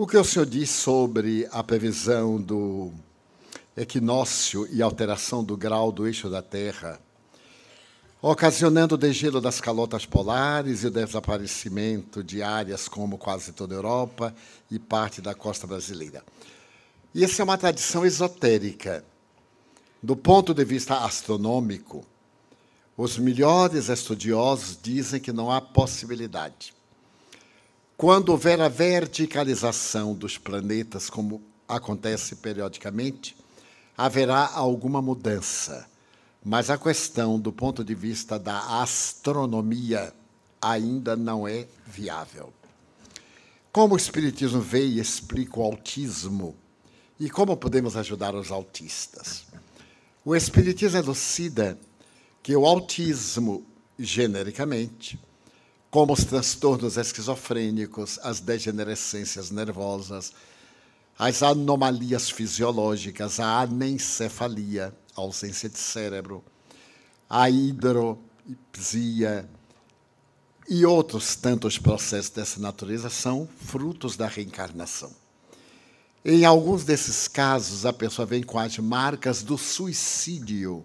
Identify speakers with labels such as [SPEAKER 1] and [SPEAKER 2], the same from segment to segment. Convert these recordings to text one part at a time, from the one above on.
[SPEAKER 1] O que o senhor diz sobre a previsão do equinócio e alteração do grau do eixo da Terra, ocasionando o degelo das calotas polares e o desaparecimento de áreas como quase toda a Europa e parte da costa brasileira? E essa é uma tradição esotérica. Do ponto de vista astronômico, os melhores estudiosos dizem que não há possibilidade. Quando houver a verticalização dos planetas, como acontece periodicamente, haverá alguma mudança. Mas a questão, do ponto de vista da astronomia, ainda não é viável. Como o Espiritismo vê e explica o autismo e como podemos ajudar os autistas? O Espiritismo elucida que o autismo, genericamente, como os transtornos esquizofrênicos, as degenerescências nervosas, as anomalias fisiológicas, a anencefalia, a ausência de cérebro, a hidropsia e outros tantos processos dessa natureza são frutos da reencarnação. Em alguns desses casos, a pessoa vem com as marcas do suicídio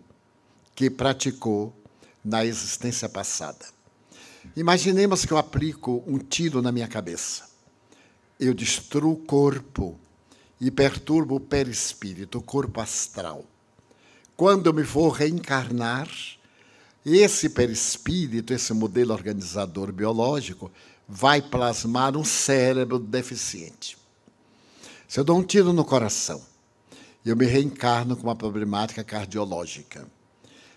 [SPEAKER 1] que praticou na existência passada. Imaginemos que eu aplico um tiro na minha cabeça. Eu destruo o corpo e perturbo o perispírito, o corpo astral. Quando eu me for reencarnar, esse perispírito, esse modelo organizador biológico, vai plasmar um cérebro deficiente. Se eu dou um tiro no coração, eu me reencarno com uma problemática cardiológica.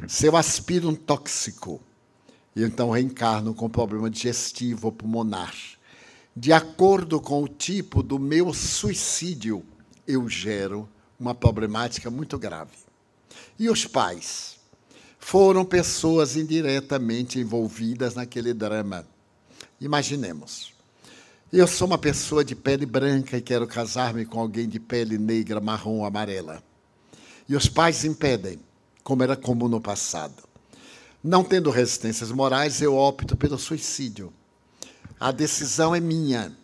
[SPEAKER 1] Se eu aspiro um tóxico, e então reencarno com problema digestivo ou pulmonar. De acordo com o tipo do meu suicídio, eu gero uma problemática muito grave. E os pais? Foram pessoas indiretamente envolvidas naquele drama. Imaginemos. Eu sou uma pessoa de pele branca e quero casar-me com alguém de pele negra, marrom, amarela. E os pais impedem, como era comum no passado. Não tendo resistências morais, eu opto pelo suicídio. A decisão é minha,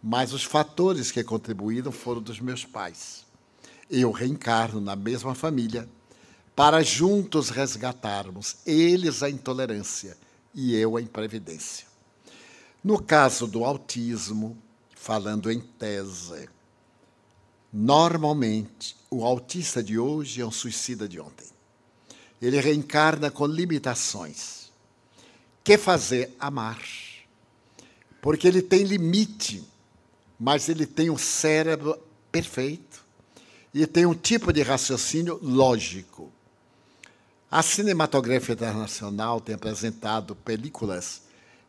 [SPEAKER 1] mas os fatores que contribuíram foram dos meus pais. Eu reencarno na mesma família para juntos resgatarmos eles a intolerância e eu a imprevidência. No caso do autismo, falando em tese, normalmente o autista de hoje é um suicida de ontem ele reencarna com limitações. Quer fazer? Amar. Porque ele tem limite, mas ele tem um cérebro perfeito e tem um tipo de raciocínio lógico. A cinematografia internacional tem apresentado películas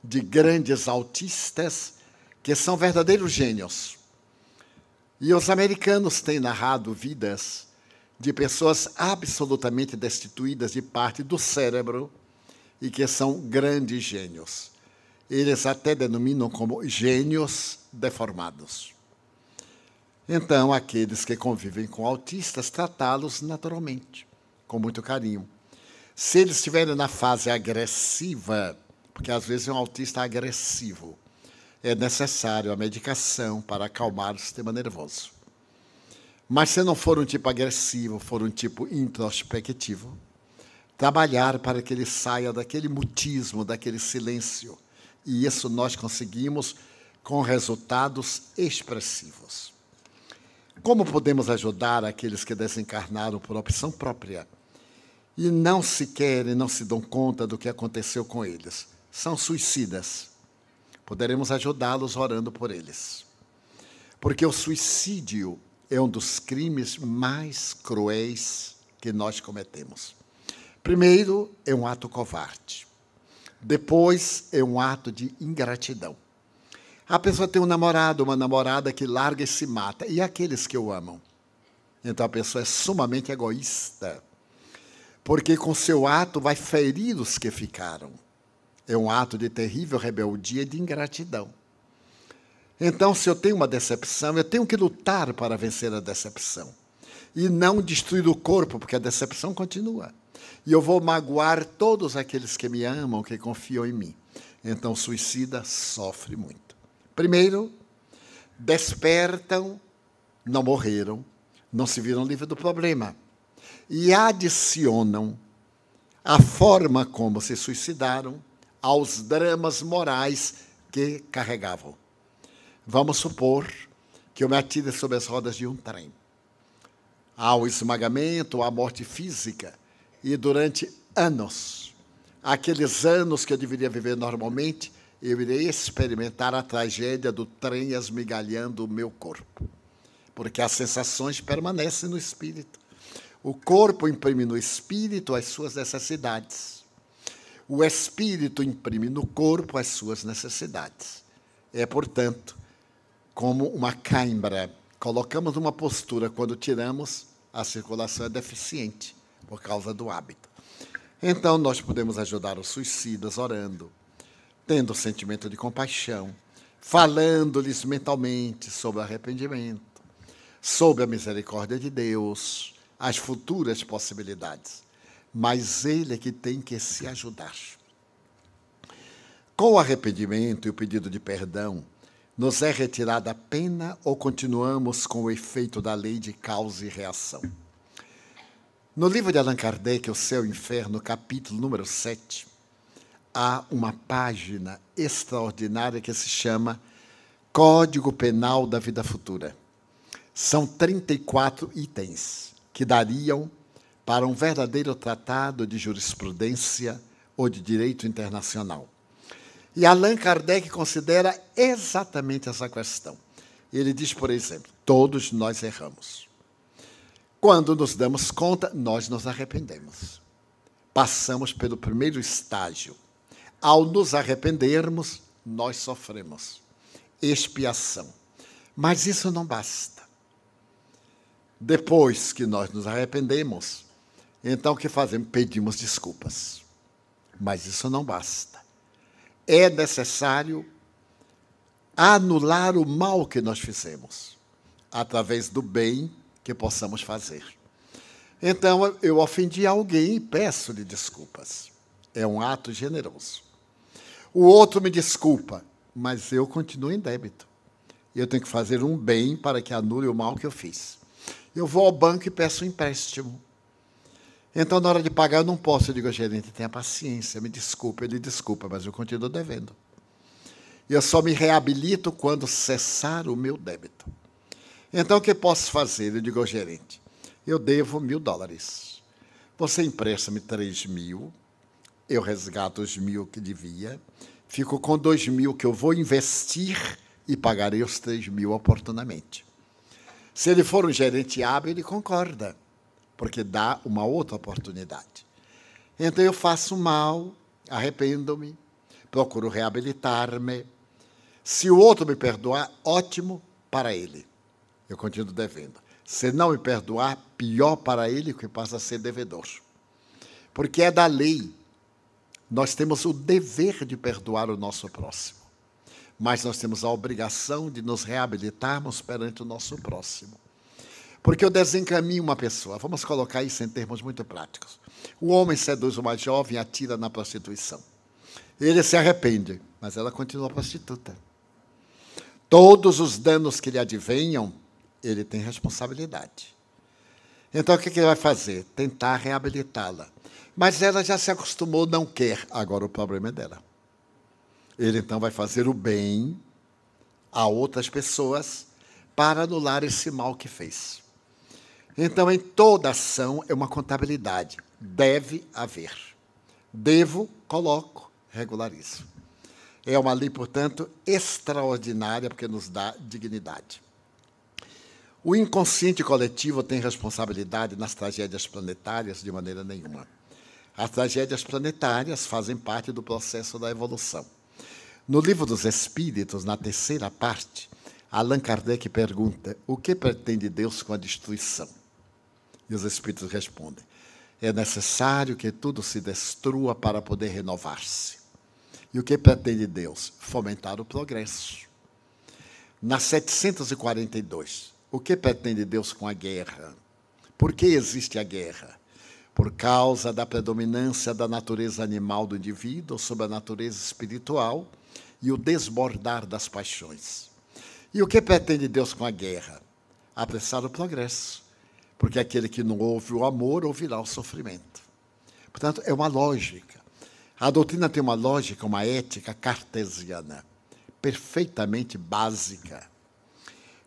[SPEAKER 1] de grandes autistas que são verdadeiros gênios. E os americanos têm narrado vidas de pessoas absolutamente destituídas de parte do cérebro e que são grandes gênios. Eles até denominam como gênios deformados. Então, aqueles que convivem com autistas, tratá-los naturalmente, com muito carinho. Se eles estiverem na fase agressiva, porque às vezes é um autista agressivo, é necessário a medicação para acalmar o sistema nervoso. Mas se não for um tipo agressivo, for um tipo introspectivo, trabalhar para que ele saia daquele mutismo, daquele silêncio. E isso nós conseguimos com resultados expressivos. Como podemos ajudar aqueles que desencarnaram por opção própria e não se querem, não se dão conta do que aconteceu com eles? São suicidas. Poderemos ajudá-los orando por eles. Porque o suicídio é um dos crimes mais cruéis que nós cometemos. Primeiro, é um ato covarde. Depois, é um ato de ingratidão. A pessoa tem um namorado, uma namorada que larga e se mata. E aqueles que o amam? Então a pessoa é sumamente egoísta. Porque com seu ato vai ferir os que ficaram. É um ato de terrível rebeldia e de ingratidão. Então, se eu tenho uma decepção, eu tenho que lutar para vencer a decepção. E não destruir o corpo, porque a decepção continua. E eu vou magoar todos aqueles que me amam, que confiam em mim. Então, o suicida sofre muito. Primeiro, despertam, não morreram, não se viram livres do problema. E adicionam a forma como se suicidaram aos dramas morais que carregavam. Vamos supor que eu me atire sobre as rodas de um trem. Há o esmagamento, a morte física, e durante anos, aqueles anos que eu deveria viver normalmente, eu irei experimentar a tragédia do trem esmigalhando o meu corpo. Porque as sensações permanecem no espírito. O corpo imprime no espírito as suas necessidades. O espírito imprime no corpo as suas necessidades. É, portanto, como uma cãibra. Colocamos uma postura, quando tiramos, a circulação é deficiente por causa do hábito. Então, nós podemos ajudar os suicidas orando, tendo sentimento de compaixão, falando-lhes mentalmente sobre arrependimento, sobre a misericórdia de Deus, as futuras possibilidades. Mas ele é que tem que se ajudar. Com o arrependimento e o pedido de perdão, nos é retirada a pena ou continuamos com o efeito da lei de causa e reação? No livro de Allan Kardec, O Céu e o Inferno, capítulo número 7, há uma página extraordinária que se chama Código Penal da Vida Futura. São 34 itens que dariam para um verdadeiro tratado de jurisprudência ou de direito internacional. E Allan Kardec considera exatamente essa questão. Ele diz, por exemplo, todos nós erramos. Quando nos damos conta, nós nos arrependemos. Passamos pelo primeiro estágio. Ao nos arrependermos, nós sofremos expiação. Mas isso não basta. Depois que nós nos arrependemos, então o que fazemos? Pedimos desculpas. Mas isso não basta é necessário anular o mal que nós fizemos, através do bem que possamos fazer. Então, eu ofendi alguém e peço-lhe desculpas. É um ato generoso. O outro me desculpa, mas eu continuo em débito. Eu tenho que fazer um bem para que anule o mal que eu fiz. Eu vou ao banco e peço um empréstimo. Então, na hora de pagar, eu não posso. Eu digo, gerente, tenha paciência, me desculpe. Ele desculpa, mas eu continuo devendo. E eu só me reabilito quando cessar o meu débito. Então, o que posso fazer? Eu digo ao gerente, eu devo mil dólares. Você empresta-me três mil, eu resgato os mil que devia, fico com dois mil que eu vou investir e pagarei os três mil oportunamente. Se ele for um gerente hábil, ele concorda porque dá uma outra oportunidade. Então eu faço mal, arrependo-me, procuro reabilitar-me. Se o outro me perdoar, ótimo para ele. Eu continuo devendo. Se não me perdoar, pior para ele, que passa a ser devedor. Porque é da lei. Nós temos o dever de perdoar o nosso próximo. Mas nós temos a obrigação de nos reabilitarmos perante o nosso próximo. Porque eu desencaminho uma pessoa. Vamos colocar isso em termos muito práticos. O homem seduz uma jovem e atira na prostituição. Ele se arrepende, mas ela continua prostituta. Todos os danos que lhe advenham, ele tem responsabilidade. Então, o que ele vai fazer? Tentar reabilitá-la. Mas ela já se acostumou, não quer. Agora o problema é dela. Ele então vai fazer o bem a outras pessoas para anular esse mal que fez. Então, em toda ação é uma contabilidade. Deve haver. Devo, coloco, regularizo. É uma lei, portanto, extraordinária, porque nos dá dignidade. O inconsciente coletivo tem responsabilidade nas tragédias planetárias de maneira nenhuma. As tragédias planetárias fazem parte do processo da evolução. No livro dos Espíritos, na terceira parte, Allan Kardec pergunta: o que pretende Deus com a destruição? E os Espíritos respondem: é necessário que tudo se destrua para poder renovar-se. E o que pretende Deus? Fomentar o progresso. Na 742, o que pretende Deus com a guerra? Por que existe a guerra? Por causa da predominância da natureza animal do indivíduo sobre a natureza espiritual e o desbordar das paixões. E o que pretende Deus com a guerra? Apressar o progresso. Porque aquele que não ouve o amor ouvirá o sofrimento. Portanto, é uma lógica. A doutrina tem uma lógica, uma ética cartesiana, perfeitamente básica.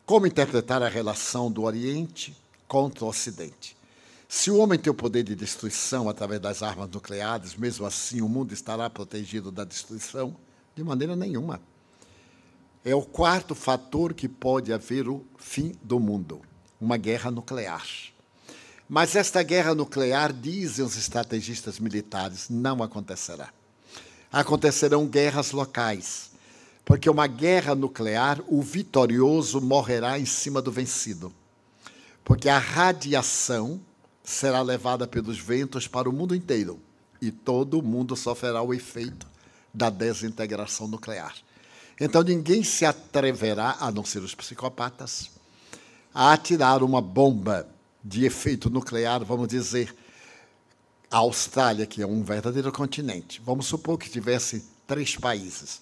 [SPEAKER 1] Como interpretar a relação do Oriente contra o Ocidente? Se o homem tem o poder de destruição através das armas nucleares, mesmo assim o mundo estará protegido da destruição? De maneira nenhuma. É o quarto fator que pode haver o fim do mundo uma guerra nuclear. Mas esta guerra nuclear, dizem os estrategistas militares, não acontecerá. Acontecerão guerras locais, porque uma guerra nuclear, o vitorioso morrerá em cima do vencido. Porque a radiação será levada pelos ventos para o mundo inteiro e todo mundo sofrerá o efeito da desintegração nuclear. Então ninguém se atreverá, a não ser os psicopatas, a atirar uma bomba de efeito nuclear, vamos dizer, a Austrália, que é um verdadeiro continente. Vamos supor que tivesse três países.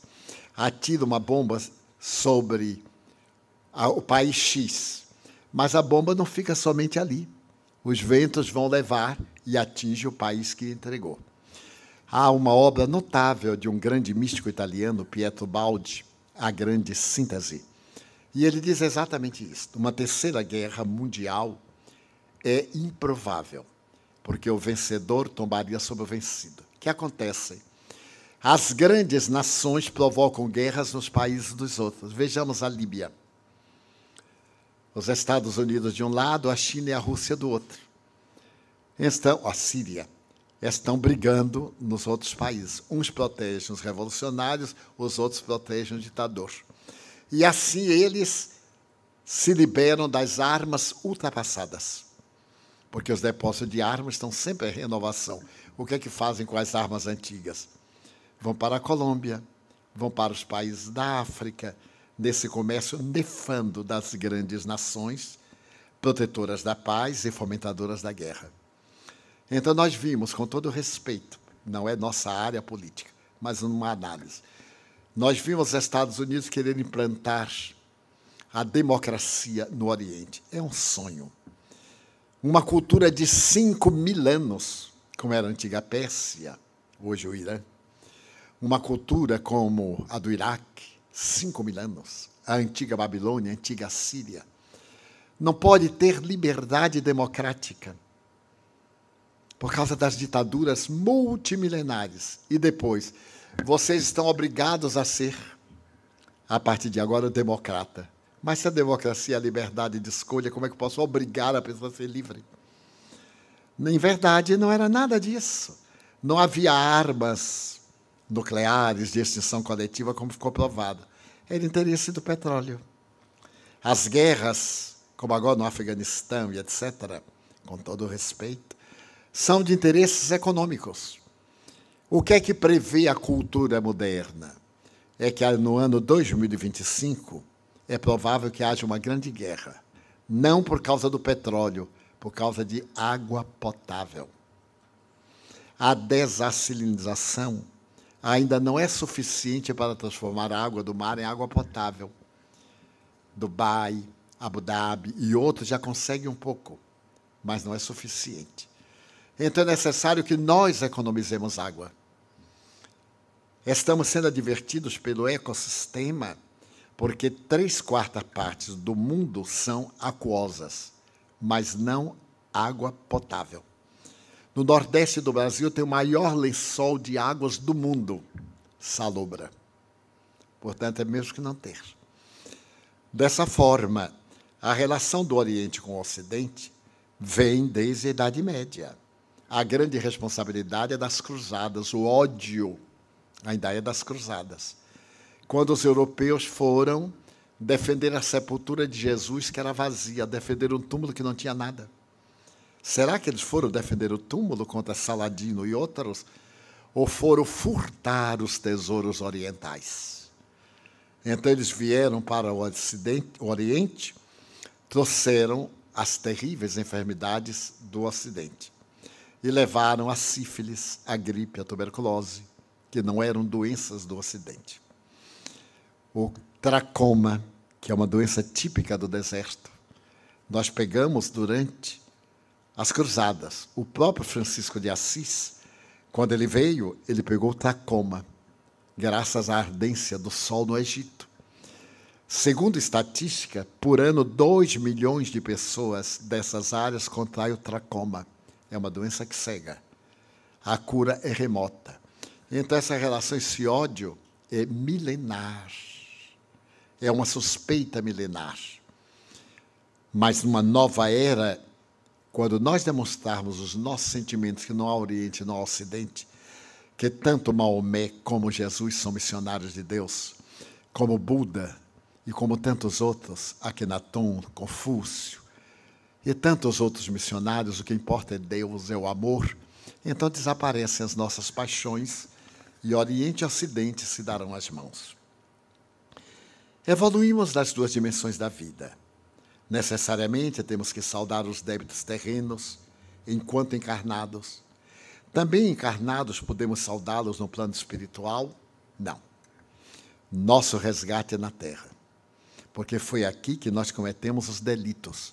[SPEAKER 1] Atira uma bomba sobre o país X. Mas a bomba não fica somente ali. Os ventos vão levar e atinge o país que entregou. Há uma obra notável de um grande místico italiano, Pietro Baldi, A Grande Síntese e ele diz exatamente isso. Uma terceira guerra mundial é improvável, porque o vencedor tombaria sobre o vencido. O que acontece? As grandes nações provocam guerras nos países dos outros. Vejamos a Líbia. Os Estados Unidos de um lado, a China e a Rússia do outro. Estão, a Síria, estão brigando nos outros países. Uns protegem os revolucionários, os outros protegem o ditador. E assim eles se liberam das armas ultrapassadas. Porque os depósitos de armas estão sempre em renovação. O que é que fazem com as armas antigas? Vão para a Colômbia, vão para os países da África, nesse comércio nefando das grandes nações, protetoras da paz e fomentadoras da guerra. Então nós vimos, com todo respeito, não é nossa área política, mas uma análise nós vimos os Estados Unidos querer implantar a democracia no Oriente. É um sonho. Uma cultura de cinco mil anos, como era a antiga Pérsia, hoje o Irã. Uma cultura como a do Iraque, cinco mil anos. A antiga Babilônia, a antiga Síria. Não pode ter liberdade democrática por causa das ditaduras multimilenares. E depois, vocês estão obrigados a ser, a partir de agora, democrata. Mas se a democracia é a liberdade de escolha, como é que eu posso obrigar a pessoa a ser livre? Em verdade, não era nada disso. Não havia armas nucleares de extinção coletiva, como ficou provado. Era interesse do petróleo. As guerras, como agora no Afeganistão e etc., com todo respeito, são de interesses econômicos. O que é que prevê a cultura moderna? É que no ano 2025 é provável que haja uma grande guerra, não por causa do petróleo, por causa de água potável. A desassalinização ainda não é suficiente para transformar a água do mar em água potável. Dubai, Abu Dhabi e outros já conseguem um pouco, mas não é suficiente. Então é necessário que nós economizemos água. Estamos sendo advertidos pelo ecossistema porque três quartas partes do mundo são aquosas, mas não água potável. No nordeste do Brasil tem o maior lençol de águas do mundo, salobra. Portanto, é mesmo que não ter. Dessa forma, a relação do Oriente com o Ocidente vem desde a Idade Média a grande responsabilidade é das cruzadas, o ódio ainda é das cruzadas. Quando os europeus foram defender a sepultura de Jesus, que era vazia, defender um túmulo que não tinha nada. Será que eles foram defender o túmulo contra Saladino e outros? Ou foram furtar os tesouros orientais? Então eles vieram para o, ocidente, o Oriente, trouxeram as terríveis enfermidades do Ocidente e levaram a sífilis, a gripe, a tuberculose, que não eram doenças do Ocidente. O tracoma, que é uma doença típica do deserto. Nós pegamos durante as cruzadas. O próprio Francisco de Assis, quando ele veio, ele pegou tracoma, graças à ardência do sol no Egito. Segundo estatística, por ano, 2 milhões de pessoas dessas áreas contraem o tracoma. É uma doença que cega. A cura é remota. Então, essa relação, esse ódio, é milenar. É uma suspeita milenar. Mas numa nova era, quando nós demonstrarmos os nossos sentimentos que não há Oriente, não há Ocidente, que tanto Maomé como Jesus são missionários de Deus, como Buda, e como tantos outros, Akhenaton, Confúcio, e tantos outros missionários, o que importa é Deus, é o amor. Então desaparecem as nossas paixões e Oriente e Ocidente se darão as mãos. Evoluímos das duas dimensões da vida. Necessariamente temos que saldar os débitos terrenos enquanto encarnados. Também encarnados podemos saudá-los no plano espiritual? Não. Nosso resgate é na terra porque foi aqui que nós cometemos os delitos.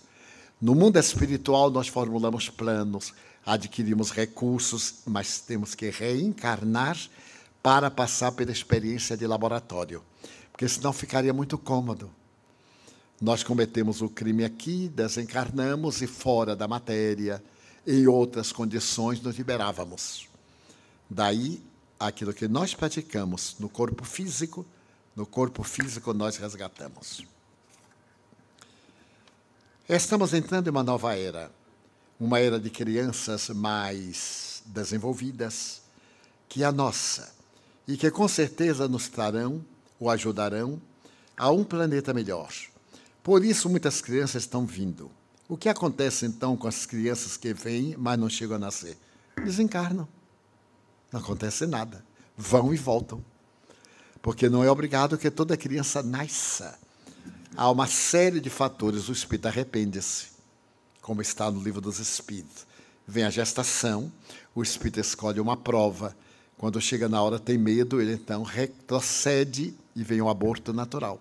[SPEAKER 1] No mundo espiritual, nós formulamos planos, adquirimos recursos, mas temos que reencarnar para passar pela experiência de laboratório, porque senão ficaria muito cômodo. Nós cometemos o crime aqui, desencarnamos e fora da matéria, em outras condições, nos liberávamos. Daí, aquilo que nós praticamos no corpo físico, no corpo físico nós resgatamos. Estamos entrando em uma nova era, uma era de crianças mais desenvolvidas que a nossa, e que com certeza nos trarão ou ajudarão a um planeta melhor. Por isso, muitas crianças estão vindo. O que acontece então com as crianças que vêm, mas não chegam a nascer? Desencarnam. Não acontece nada. Vão e voltam. Porque não é obrigado que toda criança nasça há uma série de fatores. O espírito arrepende-se, como está no livro dos Espíritos. Vem a gestação, o espírito escolhe uma prova. Quando chega na hora, tem medo, ele então retrocede e vem o aborto natural.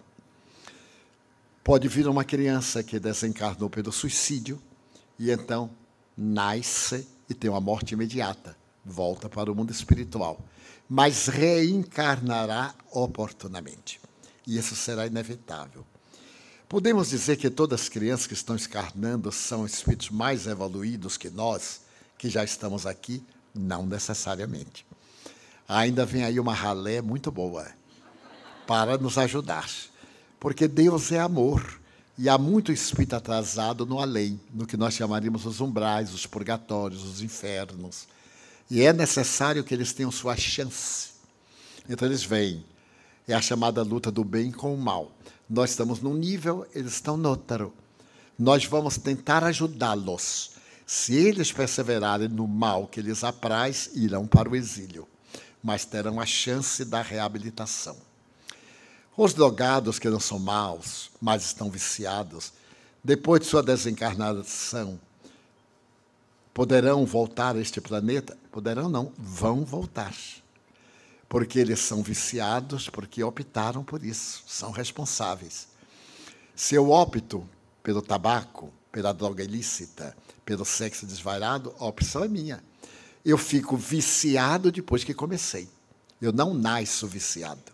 [SPEAKER 1] Pode vir uma criança que desencarnou pelo suicídio e então nasce e tem uma morte imediata, volta para o mundo espiritual, mas reencarnará oportunamente. E isso será inevitável. Podemos dizer que todas as crianças que estão escarnando são espíritos mais evoluídos que nós, que já estamos aqui? Não necessariamente. Ainda vem aí uma ralé muito boa para nos ajudar. Porque Deus é amor. E há muito espírito atrasado no além, no que nós chamaríamos os umbrais, os purgatórios, os infernos. E é necessário que eles tenham sua chance. Então eles vêm. É a chamada luta do bem com o mal. Nós estamos num nível, eles estão no outro. Nós vamos tentar ajudá-los. Se eles perseverarem no mal que lhes apraz, irão para o exílio, mas terão a chance da reabilitação. Os drogados que não são maus, mas estão viciados, depois de sua desencarnação, poderão voltar a este planeta? Poderão não, vão voltar porque eles são viciados, porque optaram por isso, são responsáveis. Se eu opto pelo tabaco, pela droga ilícita, pelo sexo desvairado, a opção é minha. Eu fico viciado depois que comecei. Eu não nasço viciado.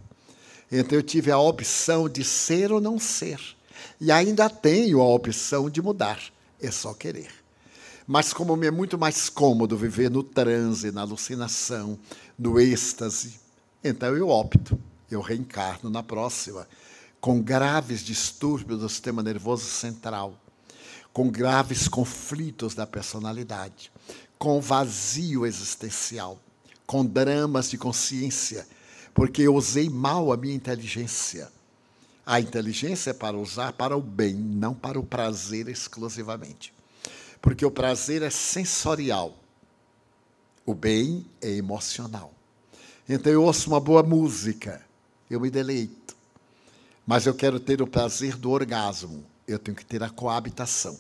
[SPEAKER 1] Então eu tive a opção de ser ou não ser. E ainda tenho a opção de mudar. É só querer. Mas como me é muito mais cômodo viver no transe, na alucinação, no êxtase, então eu opto, eu reencarno na próxima, com graves distúrbios do sistema nervoso central, com graves conflitos da personalidade, com vazio existencial, com dramas de consciência, porque eu usei mal a minha inteligência. A inteligência é para usar para o bem, não para o prazer exclusivamente. Porque o prazer é sensorial, o bem é emocional. Então eu ouço uma boa música, eu me deleito. Mas eu quero ter o prazer do orgasmo, eu tenho que ter a coabitação.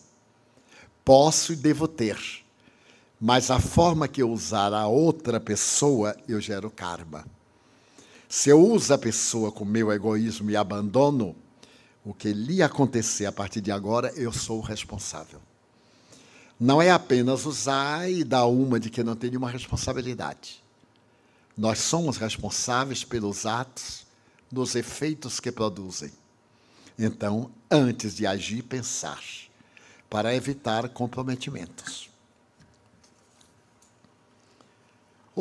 [SPEAKER 1] Posso e devo ter, mas a forma que eu usar a outra pessoa, eu gero karma. Se eu uso a pessoa com meu egoísmo e abandono, O que lhe acontecer a partir de agora, eu sou o responsável. Não é apenas usar e dar uma de que não tem nenhuma responsabilidade. Nós somos responsáveis pelos atos, dos efeitos que produzem. Então, antes de agir, pensar, para evitar comprometimentos.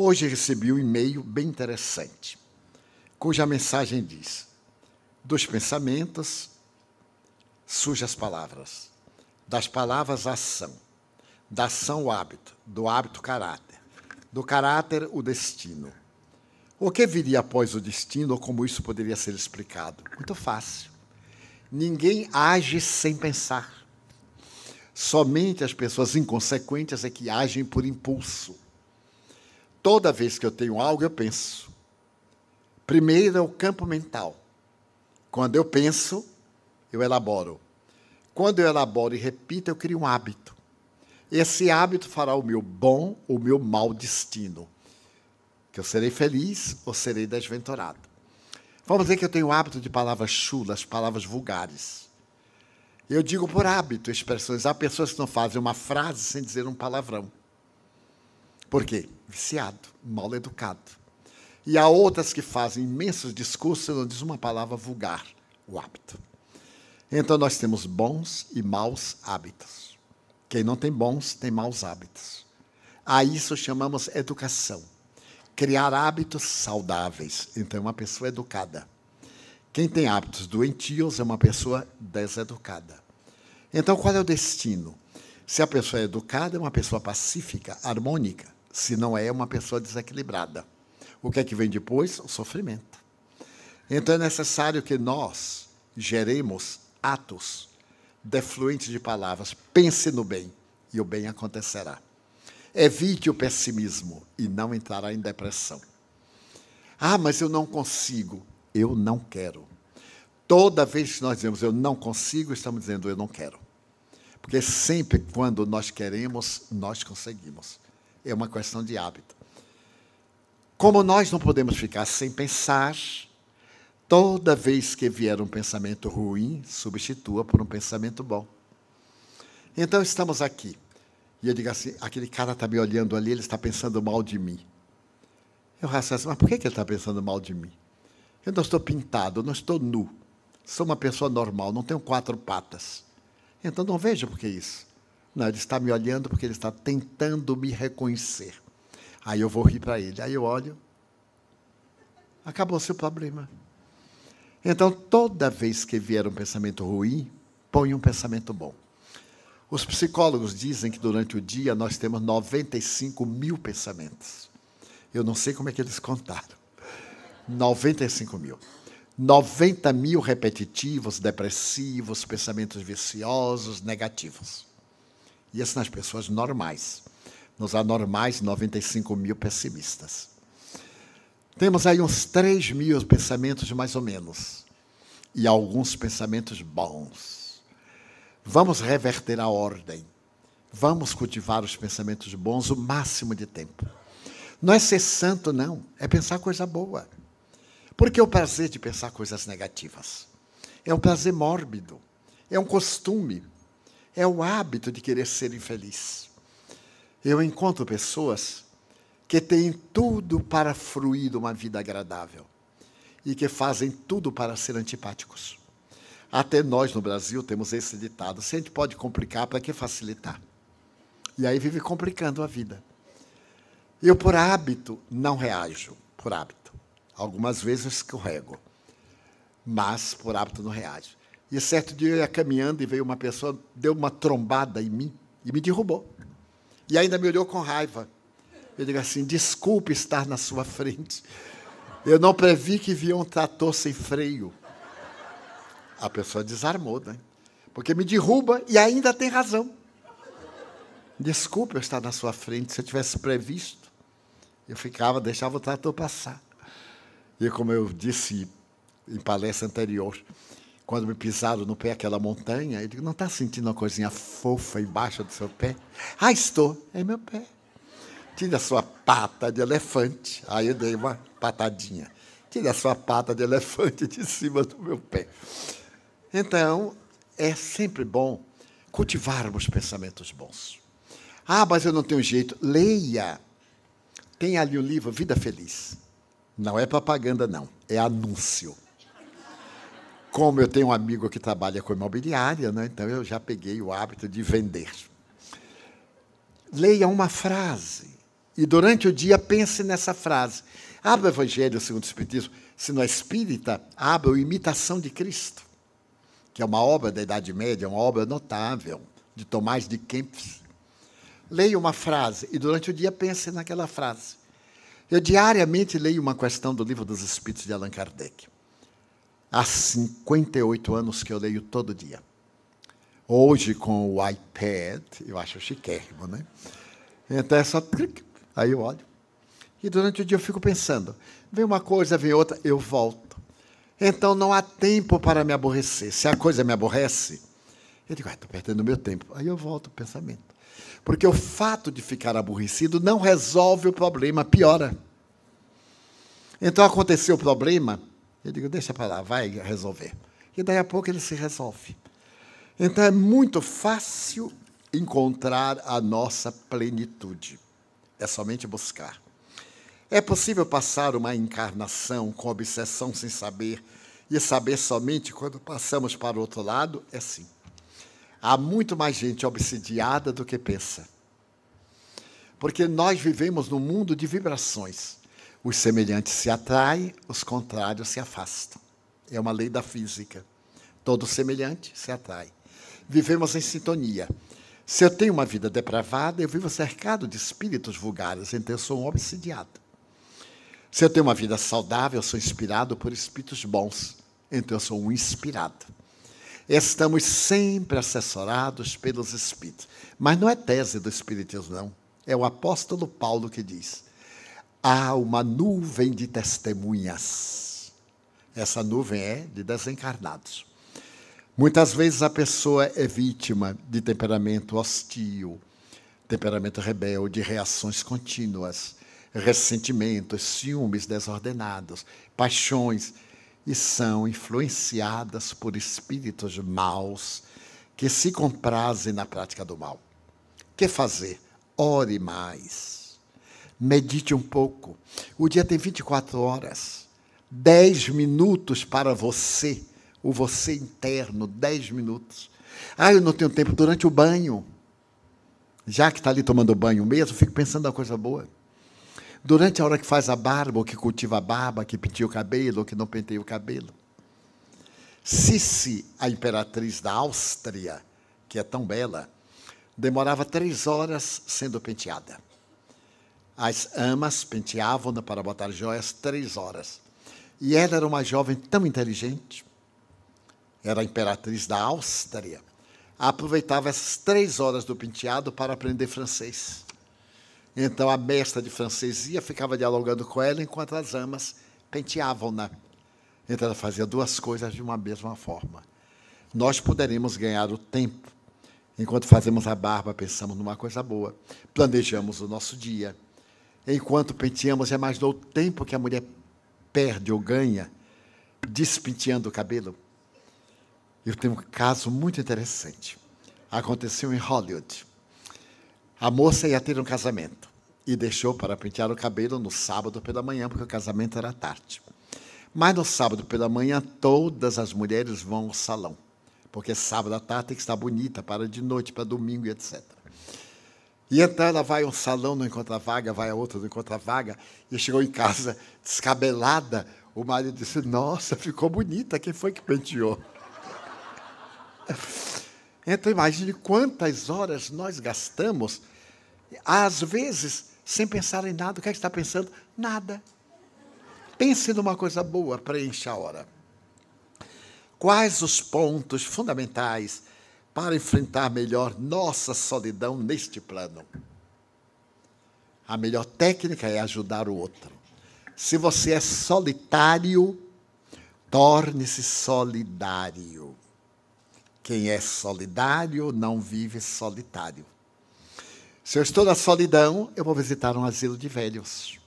[SPEAKER 1] Hoje recebi um e-mail bem interessante, cuja mensagem diz: dos pensamentos surgem as palavras, das palavras a ação, da ação o hábito, do hábito o caráter, do caráter o destino. O que viria após o destino ou como isso poderia ser explicado? Muito fácil. Ninguém age sem pensar. Somente as pessoas inconsequentes é que agem por impulso. Toda vez que eu tenho algo, eu penso. Primeiro é o campo mental. Quando eu penso, eu elaboro. Quando eu elaboro e repito, eu crio um hábito. Esse hábito fará o meu bom ou o meu mau destino. Que eu serei feliz ou serei desventurado. Vamos dizer que eu tenho o hábito de palavras chulas, palavras vulgares. Eu digo por hábito expressões. Há pessoas que não fazem uma frase sem dizer um palavrão. Por quê? Viciado, mal educado. E há outras que fazem imensos discursos e não dizem uma palavra vulgar, o hábito. Então nós temos bons e maus hábitos. Quem não tem bons tem maus hábitos. A isso chamamos educação criar hábitos saudáveis. Então, é uma pessoa educada. Quem tem hábitos doentios é uma pessoa deseducada. Então, qual é o destino? Se a pessoa é educada, é uma pessoa pacífica, harmônica. Se não é, uma pessoa desequilibrada. O que é que vem depois? O sofrimento. Então, é necessário que nós geremos atos defluentes de palavras. Pense no bem e o bem acontecerá. Evite o pessimismo e não entrará em depressão. Ah, mas eu não consigo. Eu não quero. Toda vez que nós dizemos eu não consigo, estamos dizendo eu não quero. Porque sempre quando nós queremos, nós conseguimos. É uma questão de hábito. Como nós não podemos ficar sem pensar, toda vez que vier um pensamento ruim, substitua por um pensamento bom. Então estamos aqui e eu digo assim: aquele cara está me olhando ali, ele está pensando mal de mim. Eu raciocino, mas por que, que ele está pensando mal de mim? Eu não estou pintado, eu não estou nu. Sou uma pessoa normal, não tenho quatro patas. Então não vejo por que isso. Não, ele está me olhando porque ele está tentando me reconhecer. Aí eu vou rir para ele. Aí eu olho. Acabou seu problema. Então, toda vez que vier um pensamento ruim, põe um pensamento bom. Os psicólogos dizem que durante o dia nós temos 95 mil pensamentos. Eu não sei como é que eles contaram. 95 mil. 90 mil repetitivos, depressivos, pensamentos viciosos, negativos. Isso nas pessoas normais. Nos anormais, 95 mil pessimistas. Temos aí uns 3 mil pensamentos, mais ou menos. E alguns pensamentos bons Vamos reverter a ordem. Vamos cultivar os pensamentos bons o máximo de tempo. Não é ser santo, não. É pensar coisa boa. Porque é o prazer de pensar coisas negativas. É um prazer mórbido. É um costume. É o hábito de querer ser infeliz. Eu encontro pessoas que têm tudo para fruir uma vida agradável e que fazem tudo para ser antipáticos. Até nós no Brasil temos esse ditado: se a gente pode complicar, para que facilitar? E aí vive complicando a vida. Eu, por hábito, não reajo, por hábito. Algumas vezes escorrego, mas por hábito não reajo. E certo dia eu ia caminhando e veio uma pessoa, deu uma trombada em mim e me derrubou. E ainda me olhou com raiva. Eu digo assim: desculpe estar na sua frente. Eu não previ que via um trator sem freio a pessoa desarmou, né? Porque me derruba e ainda tem razão. Desculpe eu estar na sua frente, se eu tivesse previsto, eu ficava, deixava o trator passar. E como eu disse em palestra anterior, quando me pisaram no pé aquela montanha, eu digo, não está sentindo uma coisinha fofa embaixo do seu pé? Ah, estou, é meu pé. Tira a sua pata de elefante. Aí eu dei uma patadinha. Tira a sua pata de elefante de cima do meu pé. Então, é sempre bom cultivarmos pensamentos bons. Ah, mas eu não tenho jeito. Leia. Tem ali o livro Vida Feliz. Não é propaganda, não. É anúncio. Como eu tenho um amigo que trabalha com imobiliária, né? então eu já peguei o hábito de vender. Leia uma frase e durante o dia pense nessa frase. Abra o Evangelho segundo o Espiritismo. Se não é espírita, abra o Imitação de Cristo, que é uma obra da Idade Média, uma obra notável, de Tomás de Kempis. Leia uma frase e durante o dia pense naquela frase. Eu diariamente leio uma questão do Livro dos Espíritos de Allan Kardec. Há 58 anos que eu leio todo dia. Hoje, com o iPad, eu acho chiquérrimo, né? Então é só. Aí eu olho. E durante o dia eu fico pensando. Vem uma coisa, vem outra, eu volto. Então não há tempo para me aborrecer. Se a coisa me aborrece, eu digo, estou perdendo meu tempo. Aí eu volto o pensamento. Porque o fato de ficar aborrecido não resolve o problema, piora. Então aconteceu o problema, eu digo, deixa para lá, vai resolver. E daí a pouco ele se resolve. Então é muito fácil encontrar a nossa plenitude. É somente buscar. É possível passar uma encarnação com obsessão sem saber e saber somente quando passamos para o outro lado? É sim. Há muito mais gente obsidiada do que pensa. Porque nós vivemos num mundo de vibrações. Os semelhantes se atraem, os contrários se afastam. É uma lei da física. Todo semelhante se atrai. Vivemos em sintonia. Se eu tenho uma vida depravada, eu vivo cercado de espíritos vulgares, então eu sou um obsidiado. Se eu tenho uma vida saudável, eu sou inspirado por espíritos bons, então eu sou um inspirado. Estamos sempre assessorados pelos espíritos. Mas não é tese do espiritismo, não. É o apóstolo Paulo que diz: há uma nuvem de testemunhas. Essa nuvem é de desencarnados. Muitas vezes a pessoa é vítima de temperamento hostil, temperamento rebelde, reações contínuas, ressentimentos, ciúmes desordenados, paixões, e são influenciadas por espíritos maus que se comprazem na prática do mal. Que fazer? Ore mais Medite um pouco. O dia tem 24 horas. 10 minutos para você, o você interno, 10 minutos. Ah, eu não tenho tempo durante o banho. Já que está ali tomando banho mesmo, fico pensando na coisa boa. Durante a hora que faz a barba, ou que cultiva a barba, que penteia o cabelo, ou que não penteia o cabelo. Sissi, a imperatriz da Áustria, que é tão bela, demorava três horas sendo penteada. As amas penteavam-na para botar joias três horas. E ela era uma jovem tão inteligente, era imperatriz da Áustria, aproveitava essas três horas do penteado para aprender francês. Então a mestra de francês ia, ficava dialogando com ela, enquanto as amas penteavam-na. Então ela fazia duas coisas de uma mesma forma. Nós poderemos ganhar o tempo. Enquanto fazemos a barba, pensamos numa coisa boa, planejamos o nosso dia enquanto penteamos, é mais do tempo que a mulher perde ou ganha despenteando o cabelo. Eu tenho um caso muito interessante. Aconteceu em Hollywood. A moça ia ter um casamento e deixou para pentear o cabelo no sábado pela manhã, porque o casamento era tarde. Mas no sábado pela manhã, todas as mulheres vão ao salão, porque sábado à tarde tem que estar bonita para de noite, para domingo e etc. E então ela vai a um salão, não encontra vaga, vai a outro, não encontra vaga, e chegou em casa descabelada. O marido disse: Nossa, ficou bonita, quem foi que penteou? Então imagine quantas horas nós gastamos, às vezes, sem pensar em nada. O que é que está pensando? Nada. Pense numa coisa boa, preencha a hora. Quais os pontos fundamentais para enfrentar melhor nossa solidão neste plano. A melhor técnica é ajudar o outro. Se você é solitário, torne-se solidário. Quem é solidário não vive solitário. Se eu estou na solidão, eu vou visitar um asilo de velhos.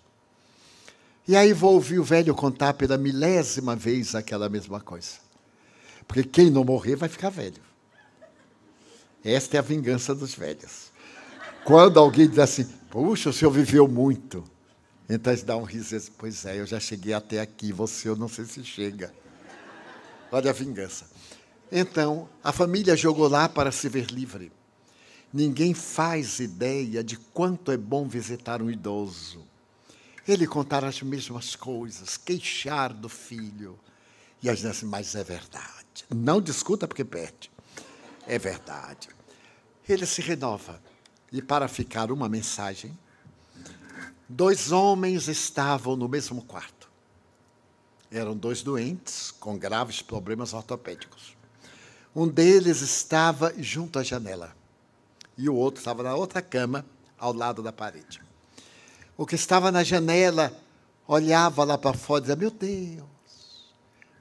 [SPEAKER 1] E aí vou ouvir o velho contar pela milésima vez aquela mesma coisa. Porque quem não morrer vai ficar velho. Esta é a vingança dos velhos. Quando alguém diz assim, puxa, o senhor viveu muito. Então eles dão um riso e dizem, pois é, eu já cheguei até aqui, você eu não sei se chega. Olha a vingança. Então, a família jogou lá para se ver livre. Ninguém faz ideia de quanto é bom visitar um idoso. Ele contar as mesmas coisas, queixar do filho. E a gente diz assim, mas é verdade. Não discuta porque perde. É verdade. Ele se renova. E para ficar uma mensagem, dois homens estavam no mesmo quarto. Eram dois doentes com graves problemas ortopédicos. Um deles estava junto à janela e o outro estava na outra cama, ao lado da parede. O que estava na janela olhava lá para fora e dizia: Meu Deus,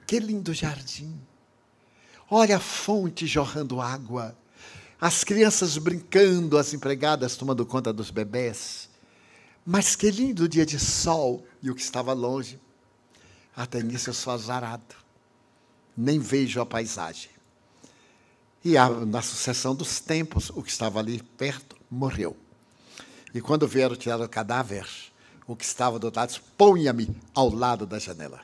[SPEAKER 1] que lindo jardim! Olha a fonte jorrando água, as crianças brincando, as empregadas tomando conta dos bebês. Mas que lindo dia de sol! E o que estava longe, até nisso eu sou azarado, nem vejo a paisagem. E na sucessão dos tempos, o que estava ali perto morreu. E quando vieram tirar o cadáver, o que estava do lado disse: Ponha-me ao lado da janela.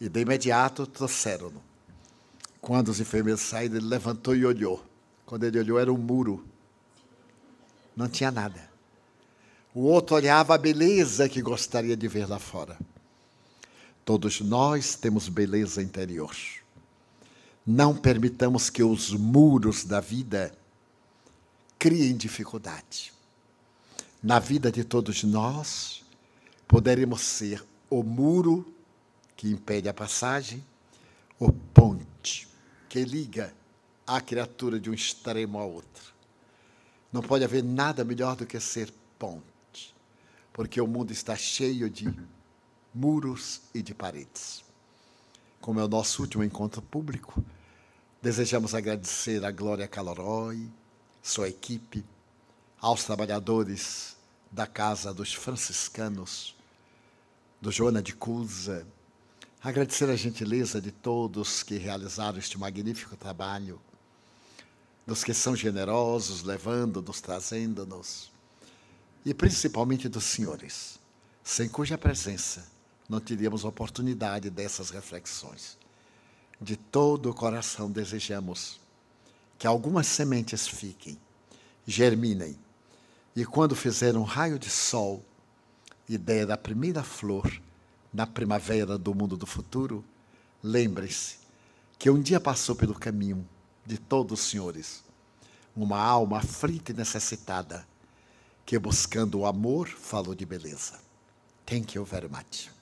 [SPEAKER 1] E de imediato trouxeram-no. Quando os enfermeiros saíram, ele levantou e olhou. Quando ele olhou, era um muro. Não tinha nada. O outro olhava a beleza que gostaria de ver lá fora. Todos nós temos beleza interior. Não permitamos que os muros da vida criem dificuldade. Na vida de todos nós, poderemos ser o muro que impede a passagem, o ponte que liga a criatura de um extremo ao outro. Não pode haver nada melhor do que ser ponte, porque o mundo está cheio de muros e de paredes. Como é o nosso último encontro público, Desejamos agradecer a Glória Caloroi, sua equipe, aos trabalhadores da Casa dos Franciscanos, do Joana de Cusa, agradecer a gentileza de todos que realizaram este magnífico trabalho, dos que são generosos, levando-nos, trazendo-nos, e principalmente dos senhores, sem cuja presença não teríamos oportunidade dessas reflexões. De todo o coração desejamos que algumas sementes fiquem, germinem, e quando fizer um raio de sol, ideia da primeira flor na primavera do mundo do futuro, lembre-se que um dia passou pelo caminho de todos os senhores uma alma aflita e necessitada que buscando o amor falou de beleza. Thank you very much.